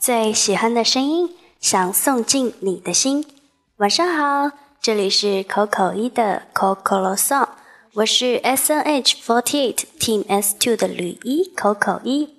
最喜欢的声音，想送进你的心。晚上好，这里是口口一的 COCOLO Song，我是 S N H Forty Eight Team S Two 的吕一 COCO 一。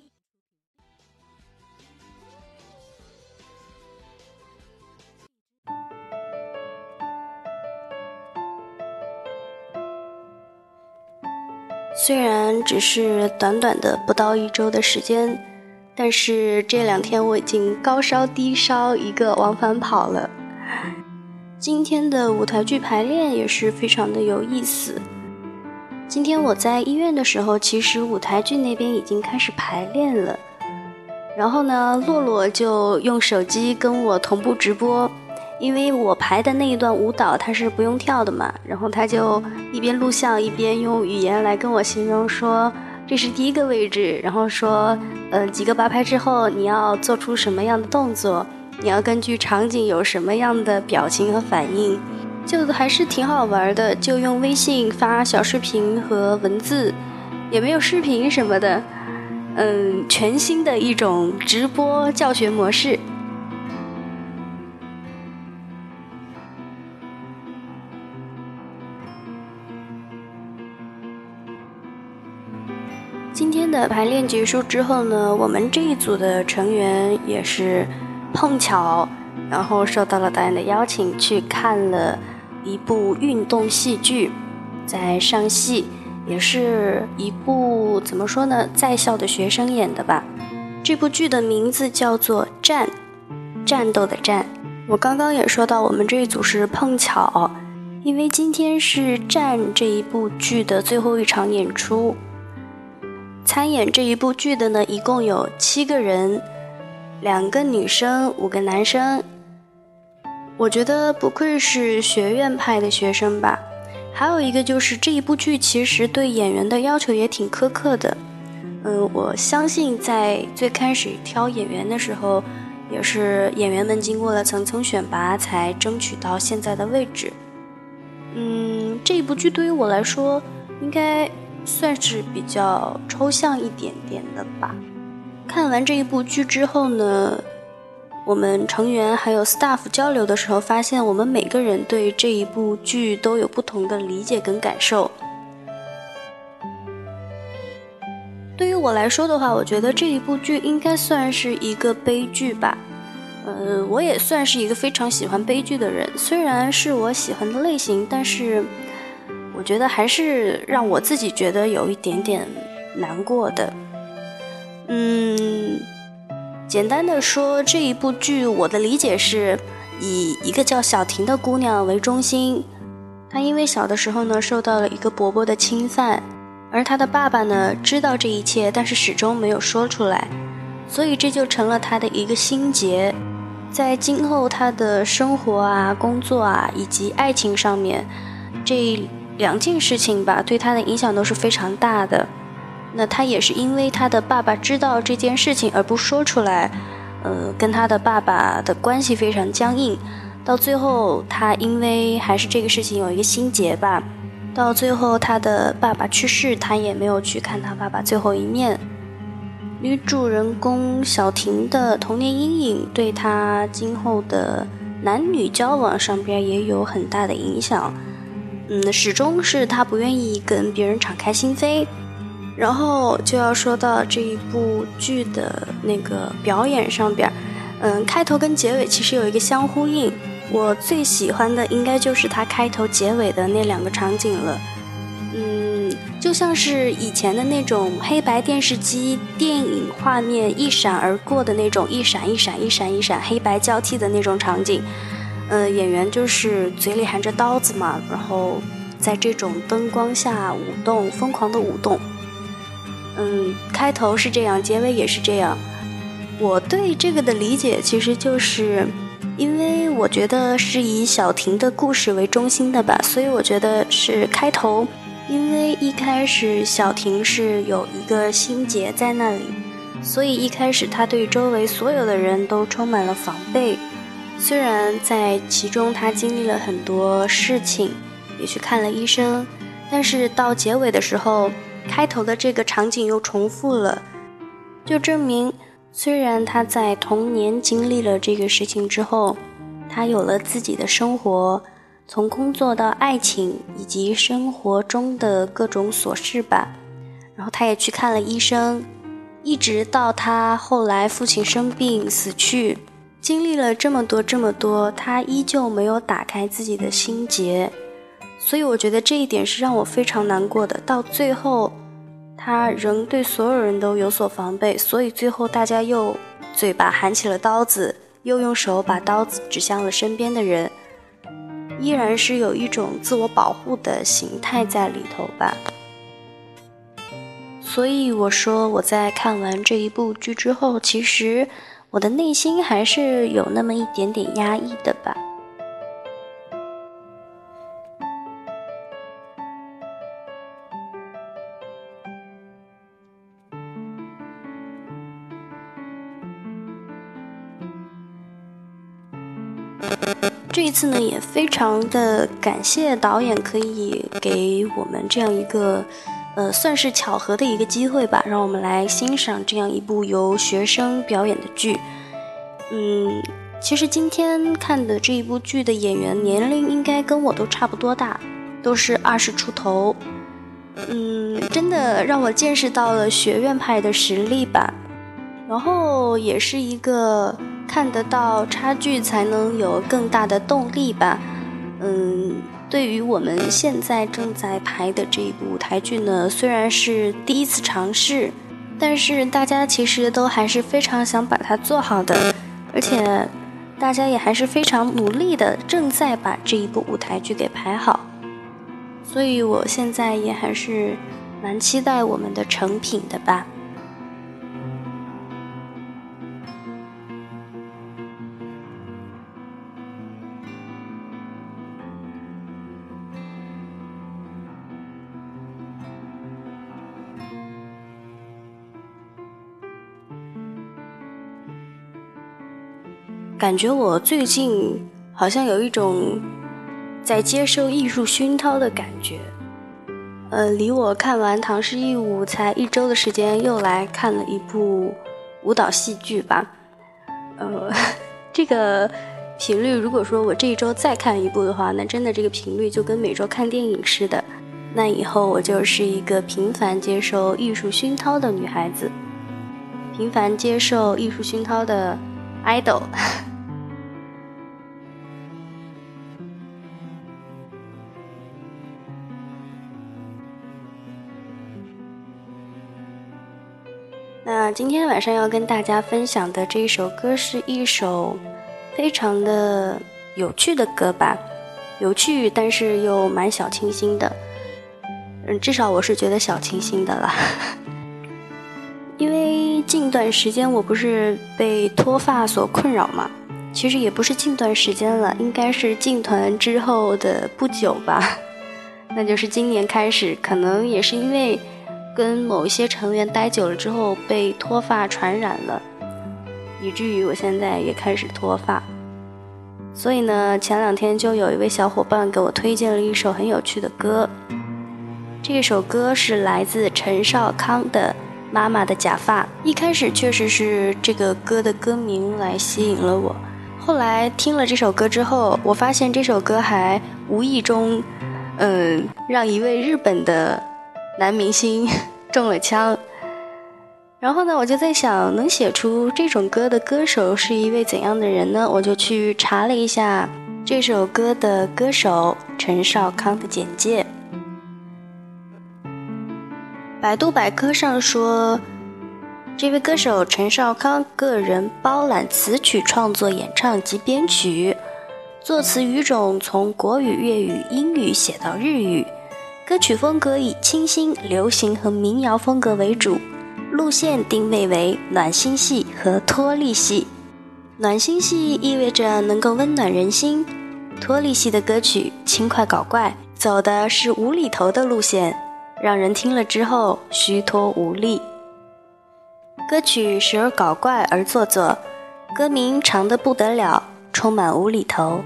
虽然只是短短的不到一周的时间，但是这两天我已经高烧低烧一个往返跑了。今天的舞台剧排练也是非常的有意思。今天我在医院的时候，其实舞台剧那边已经开始排练了。然后呢，洛洛就用手机跟我同步直播。因为我排的那一段舞蹈，它是不用跳的嘛，然后他就一边录像一边用语言来跟我形容说，这是第一个位置，然后说，呃，几个八拍之后你要做出什么样的动作，你要根据场景有什么样的表情和反应，就还是挺好玩的，就用微信发小视频和文字，也没有视频什么的，嗯，全新的一种直播教学模式。今天的排练结束之后呢，我们这一组的成员也是碰巧，然后受到了导演的邀请，去看了一部运动戏剧，在上戏，也是一部怎么说呢，在校的学生演的吧。这部剧的名字叫做《战》，战斗的战。我刚刚也说到，我们这一组是碰巧，因为今天是《战》这一部剧的最后一场演出。参演这一部剧的呢，一共有七个人，两个女生，五个男生。我觉得不愧是学院派的学生吧。还有一个就是这一部剧其实对演员的要求也挺苛刻的。嗯，我相信在最开始挑演员的时候，也是演员们经过了层层选拔才争取到现在的位置。嗯，这一部剧对于我来说，应该。算是比较抽象一点点的吧。看完这一部剧之后呢，我们成员还有 staff 交流的时候，发现我们每个人对这一部剧都有不同的理解跟感受。对于我来说的话，我觉得这一部剧应该算是一个悲剧吧。呃，我也算是一个非常喜欢悲剧的人，虽然是我喜欢的类型，但是。我觉得还是让我自己觉得有一点点难过的。嗯，简单的说，这一部剧我的理解是以一个叫小婷的姑娘为中心，她因为小的时候呢受到了一个伯伯的侵犯，而她的爸爸呢知道这一切，但是始终没有说出来，所以这就成了她的一个心结，在今后她的生活啊、工作啊以及爱情上面，这。两件事情吧，对他的影响都是非常大的。那他也是因为他的爸爸知道这件事情而不说出来，呃，跟他的爸爸的关系非常僵硬。到最后，他因为还是这个事情有一个心结吧。到最后，他的爸爸去世，他也没有去看他爸爸最后一面。女主人公小婷的童年阴影，对她今后的男女交往上边也有很大的影响。嗯，始终是他不愿意跟别人敞开心扉，然后就要说到这一部剧的那个表演上边，嗯，开头跟结尾其实有一个相呼应。我最喜欢的应该就是他开头结尾的那两个场景了，嗯，就像是以前的那种黑白电视机电影画面一闪而过的那种一闪一闪一闪一闪黑白交替的那种场景。呃，演员就是嘴里含着刀子嘛，然后在这种灯光下舞动，疯狂的舞动。嗯，开头是这样，结尾也是这样。我对这个的理解其实就是，因为我觉得是以小婷的故事为中心的吧，所以我觉得是开头。因为一开始小婷是有一个心结在那里，所以一开始她对周围所有的人都充满了防备。虽然在其中他经历了很多事情，也去看了医生，但是到结尾的时候，开头的这个场景又重复了，就证明虽然他在童年经历了这个事情之后，他有了自己的生活，从工作到爱情以及生活中的各种琐事吧。然后他也去看了医生，一直到他后来父亲生病死去，经历了这么多这么多，他依旧没有打开自己的心结。所以我觉得这一点是让我非常难过的。到最后，他仍对所有人都有所防备，所以最后大家又嘴巴喊起了刀子，又用手把刀子指向了身边的人，依然是有一种自我保护的形态在里头吧。所以我说，我在看完这一部剧之后，其实我的内心还是有那么一点点压抑的吧。这一次呢，也非常的感谢导演可以给我们这样一个，呃，算是巧合的一个机会吧，让我们来欣赏这样一部由学生表演的剧。嗯，其实今天看的这一部剧的演员年龄应该跟我都差不多大，都是二十出头。嗯，真的让我见识到了学院派的实力吧，然后也是一个。看得到差距，才能有更大的动力吧。嗯，对于我们现在正在排的这一部舞台剧呢，虽然是第一次尝试，但是大家其实都还是非常想把它做好的，而且大家也还是非常努力的，正在把这一部舞台剧给排好。所以我现在也还是蛮期待我们的成品的吧。感觉我最近好像有一种在接受艺术熏陶的感觉。呃，离我看完《唐诗一舞》才一周的时间，又来看了一部舞蹈戏剧吧。呃，这个频率，如果说我这一周再看一部的话，那真的这个频率就跟每周看电影似的。那以后我就是一个频繁接受艺术熏陶的女孩子，频繁接受艺术熏陶的 idol。那今天晚上要跟大家分享的这一首歌是一首非常的有趣的歌吧，有趣但是又蛮小清新的，嗯，至少我是觉得小清新的啦。因为近段时间我不是被脱发所困扰嘛，其实也不是近段时间了，应该是进团之后的不久吧，那就是今年开始，可能也是因为。跟某一些成员待久了之后被脱发传染了，以至于我现在也开始脱发。所以呢，前两天就有一位小伙伴给我推荐了一首很有趣的歌。这首歌是来自陈少康的《妈妈的假发》。一开始确实是这个歌的歌名来吸引了我，后来听了这首歌之后，我发现这首歌还无意中，嗯，让一位日本的。男明星中了枪，然后呢，我就在想，能写出这种歌的歌手是一位怎样的人呢？我就去查了一下这首歌的歌手陈少康的简介。百度百科上说，这位歌手陈少康个人包揽词曲创作、演唱及编曲，作词语种从国语、粤语、英语写到日语。歌曲风格以清新、流行和民谣风格为主，路线定位为暖心系和脱力系。暖心系意味着能够温暖人心，脱力系的歌曲轻快搞怪，走的是无厘头的路线，让人听了之后虚脱无力。歌曲时而搞怪而做作，歌名长得不得了，充满无厘头，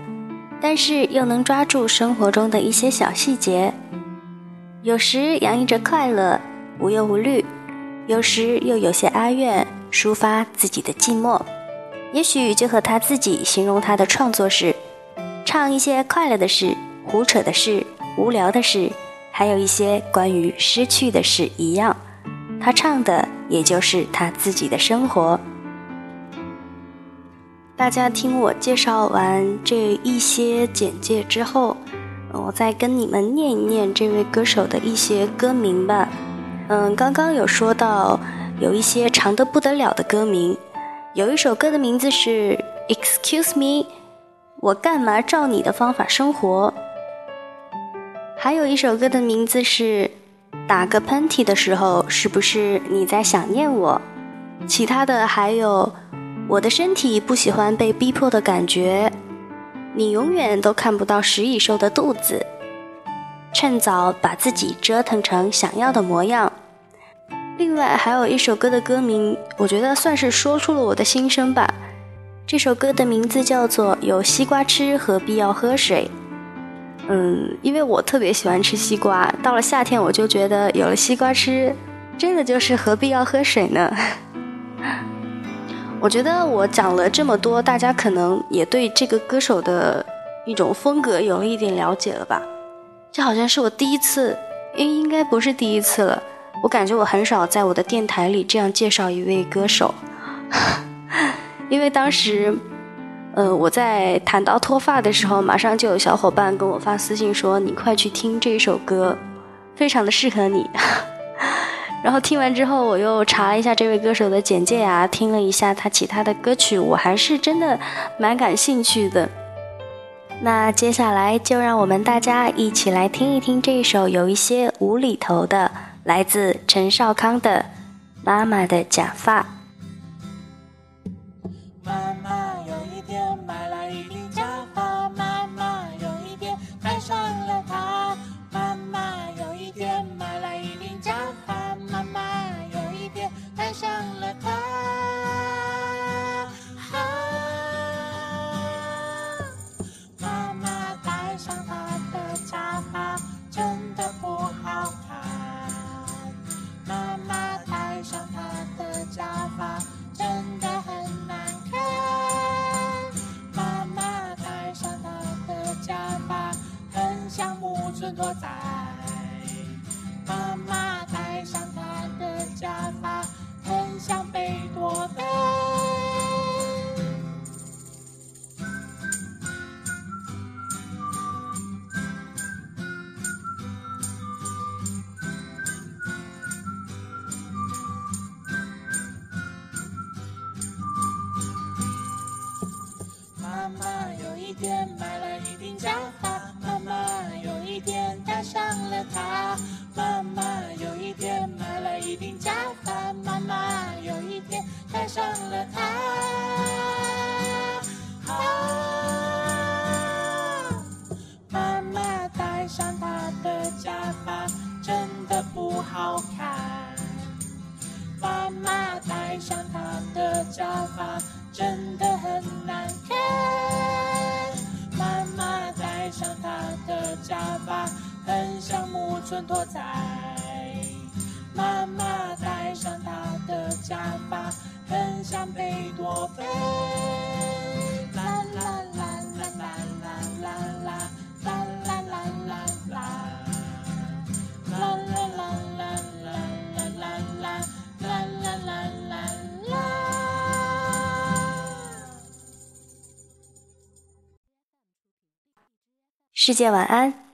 但是又能抓住生活中的一些小细节。有时洋溢着快乐，无忧无虑；有时又有些哀怨，抒发自己的寂寞。也许就和他自己形容他的创作是：唱一些快乐的事、胡扯的事、无聊的事，还有一些关于失去的事一样。他唱的也就是他自己的生活。大家听我介绍完这一些简介之后，我再跟你们念一念这位歌手的一些歌名吧。嗯，刚刚有说到有一些长得不得了的歌名，有一首歌的名字是 “Excuse me”，我干嘛照你的方法生活？还有一首歌的名字是“打个喷嚏的时候，是不是你在想念我？”其他的还有。我的身体不喜欢被逼迫的感觉，你永远都看不到食蚁兽的肚子。趁早把自己折腾成想要的模样。另外还有一首歌的歌名，我觉得算是说出了我的心声吧。这首歌的名字叫做《有西瓜吃何必要喝水》。嗯，因为我特别喜欢吃西瓜，到了夏天我就觉得有了西瓜吃，真的就是何必要喝水呢？我觉得我讲了这么多，大家可能也对这个歌手的一种风格有了一点了解了吧？这好像是我第一次，应应该不是第一次了。我感觉我很少在我的电台里这样介绍一位歌手，因为当时，呃，我在谈到脱发的时候，马上就有小伙伴跟我发私信说：“你快去听这首歌，非常的适合你。”然后听完之后，我又查了一下这位歌手的简介啊，听了一下他其他的歌曲，我还是真的蛮感兴趣的。那接下来就让我们大家一起来听一听这一首有一些无厘头的，来自陈少康的《妈妈的假发》。somehow. 天买了一顶假发，妈妈有一天戴上了它，妈妈有一天买了一顶假发，妈妈有一天戴上了它。的假发，很想贝多芬。啦啦啦啦啦啦啦啦啦啦啦啦啦，啦啦啦啦啦啦啦啦啦啦啦。世界晚安。